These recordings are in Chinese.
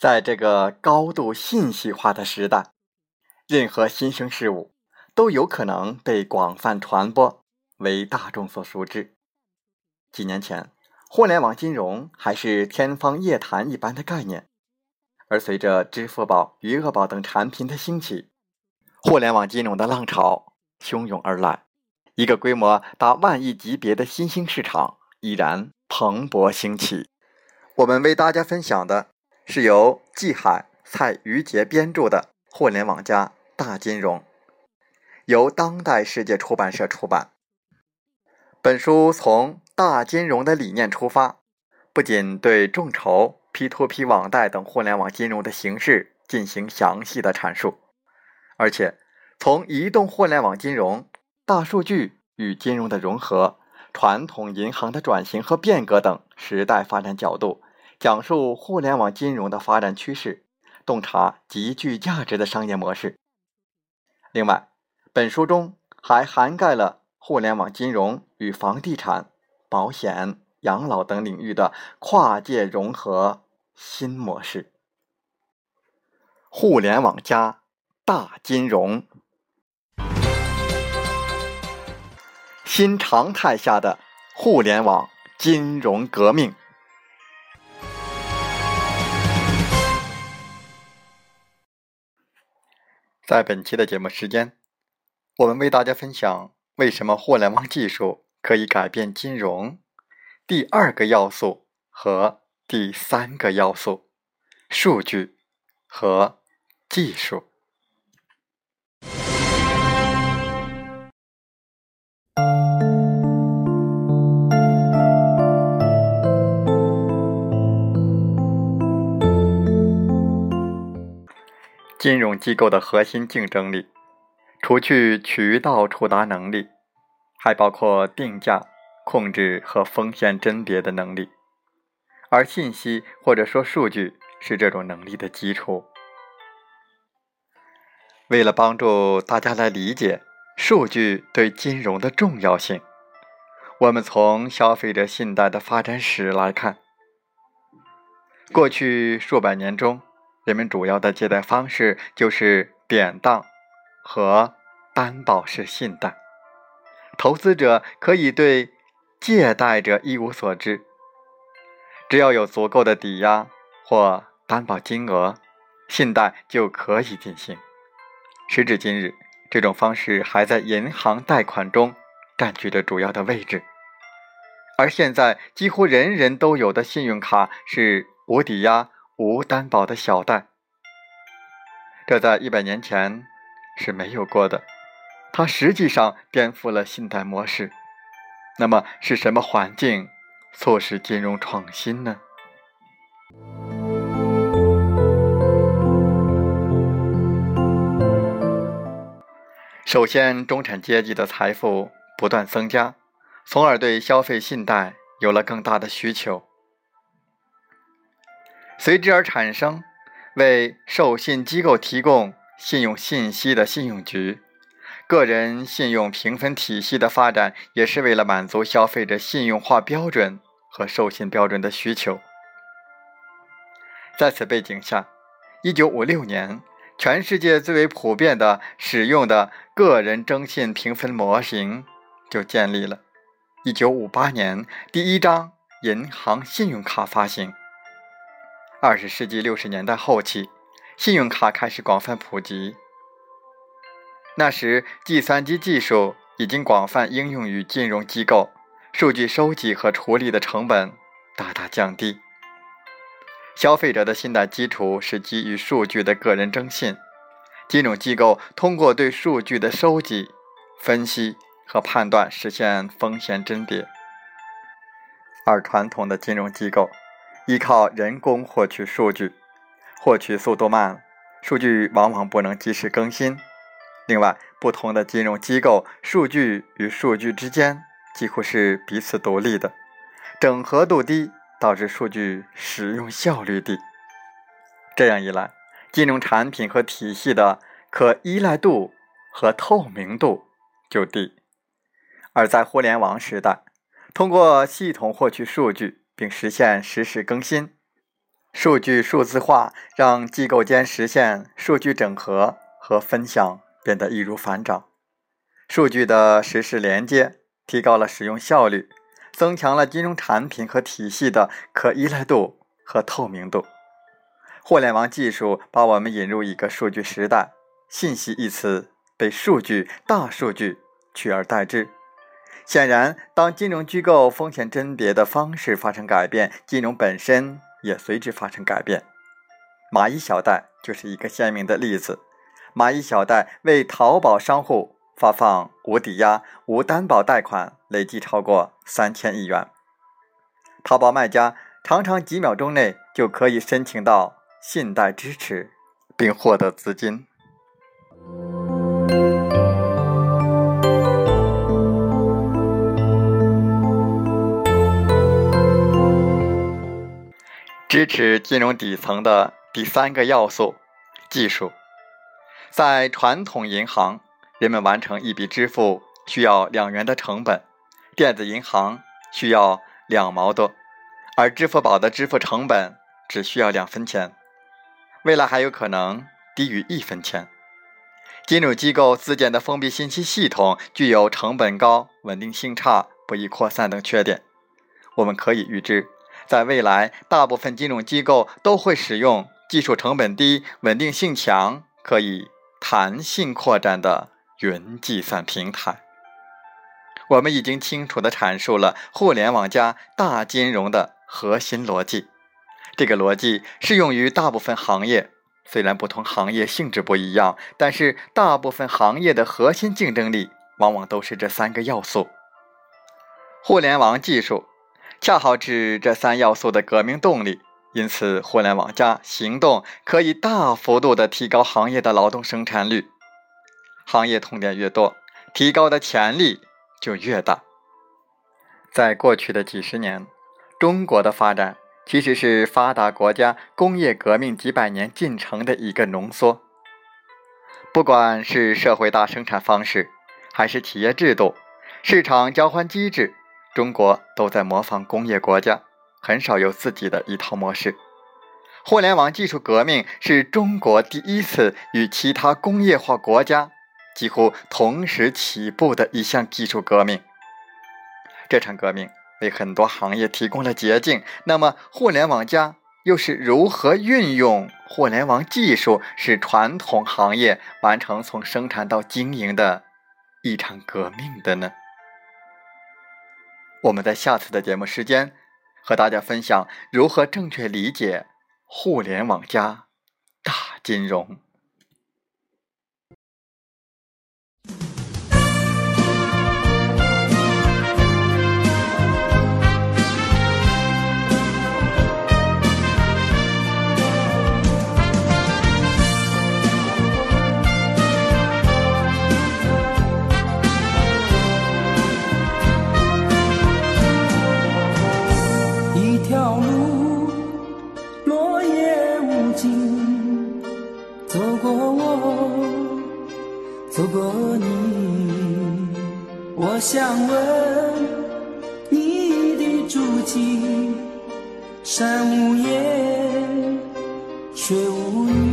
在这个高度信息化的时代，任何新生事物都有可能被广泛传播，为大众所熟知。几年前，互联网金融还是天方夜谭一般的概念，而随着支付宝、余额宝等产品的兴起，互联网金融的浪潮汹涌而来，一个规模达万亿级别的新兴市场已然蓬勃兴起。我们为大家分享的是由季海、蔡余杰编著的《互联网加大金融》，由当代世界出版社出版。本书从大金融的理念出发，不仅对众筹、P2P 网贷等互联网金融的形式进行详细的阐述，而且从移动互联网金融、大数据与金融的融合、传统银行的转型和变革等时代发展角度。讲述互联网金融的发展趋势，洞察极具价值的商业模式。另外，本书中还涵盖了互联网金融与房地产、保险、养老等领域的跨界融合新模式。互联网加大金融，新常态下的互联网金融革命。在本期的节目时间，我们为大家分享为什么互联网技术可以改变金融。第二个要素和第三个要素：数据和技术。金融机构的核心竞争力，除去渠道触达能力，还包括定价、控制和风险甄别的能力，而信息或者说数据是这种能力的基础。为了帮助大家来理解数据对金融的重要性，我们从消费者信贷的发展史来看，过去数百年中。人们主要的借贷方式就是典当和担保式信贷。投资者可以对借贷者一无所知，只要有足够的抵押或担保金额，信贷就可以进行。时至今日，这种方式还在银行贷款中占据着主要的位置。而现在，几乎人人都有的信用卡是无抵押。无担保的小贷，这在一百年前是没有过的。它实际上颠覆了信贷模式。那么，是什么环境促使金融创新呢？首先，中产阶级的财富不断增加，从而对消费信贷有了更大的需求。随之而产生为授信机构提供信用信息的信用局，个人信用评分体系的发展也是为了满足消费者信用化标准和授信标准的需求。在此背景下，一九五六年，全世界最为普遍的使用的个人征信评分模型就建立了。一九五八年，第一张银行信用卡发行。二十世纪六十年代后期，信用卡开始广泛普及。那时，计算机技术已经广泛应用于金融机构，数据收集和处理的成本大大降低。消费者的信贷基础是基于数据的个人征信，金融机构通过对数据的收集、分析和判断，实现风险甄别。而传统的金融机构。依靠人工获取数据，获取速度慢，数据往往不能及时更新。另外，不同的金融机构数据与数据之间几乎是彼此独立的，整合度低，导致数据使用效率低。这样一来，金融产品和体系的可依赖度和透明度就低。而在互联网时代，通过系统获取数据。并实现实时更新，数据数字化让机构间实现数据整合和分享变得易如反掌，数据的实时连接提高了使用效率，增强了金融产品和体系的可依赖度和透明度。互联网技术把我们引入一个数据时代，信息一词被数据、大数据取而代之。显然，当金融机构风险甄别的方式发生改变，金融本身也随之发生改变。蚂蚁小贷就是一个鲜明的例子。蚂蚁小贷为淘宝商户发放无抵押、无担保贷款，累计超过三千亿元。淘宝卖家常常几秒钟内就可以申请到信贷支持，并获得资金。支持金融底层的第三个要素，技术。在传统银行，人们完成一笔支付需要两元的成本，电子银行需要两毛多，而支付宝的支付成本只需要两分钱，未来还有可能低于一分钱。金融机构自建的封闭信息系统具有成本高、稳定性差、不易扩散等缺点，我们可以预知。在未来，大部分金融机构都会使用技术成本低、稳定性强、可以弹性扩展的云计算平台。我们已经清楚地阐述了互联网加大金融的核心逻辑。这个逻辑适用于大部分行业，虽然不同行业性质不一样，但是大部分行业的核心竞争力往往都是这三个要素：互联网技术。恰好是这三要素的革命动力，因此互联网加行动可以大幅度的提高行业的劳动生产率。行业痛点越多，提高的潜力就越大。在过去的几十年，中国的发展其实是发达国家工业革命几百年进程的一个浓缩。不管是社会大生产方式，还是企业制度、市场交换机制。中国都在模仿工业国家，很少有自己的一套模式。互联网技术革命是中国第一次与其他工业化国家几乎同时起步的一项技术革命。这场革命为很多行业提供了捷径。那么，互联网加又是如何运用互联网技术，使传统行业完成从生产到经营的一场革命的呢？我们在下次的节目时间，和大家分享如何正确理解互联网加大金融。却无语。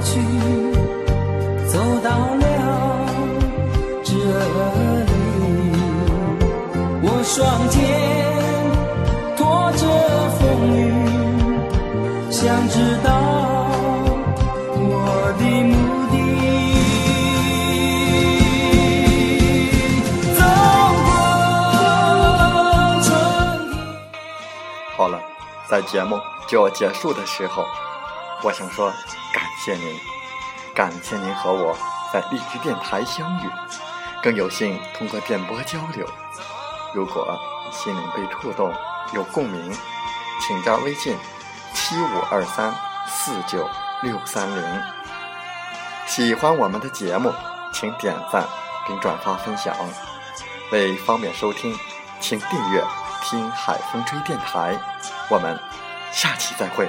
去走到了这里。我双肩托着风雨想知道我的目的。走过春天好了在节目就要结束的时候我想说谢您，感谢您和我在荔枝电台相遇，更有幸通过电波交流。如果心灵被触动，有共鸣，请加微信七五二三四九六三零。喜欢我们的节目，请点赞并转发分享。为方便收听，请订阅“听海风吹电台”。我们下期再会。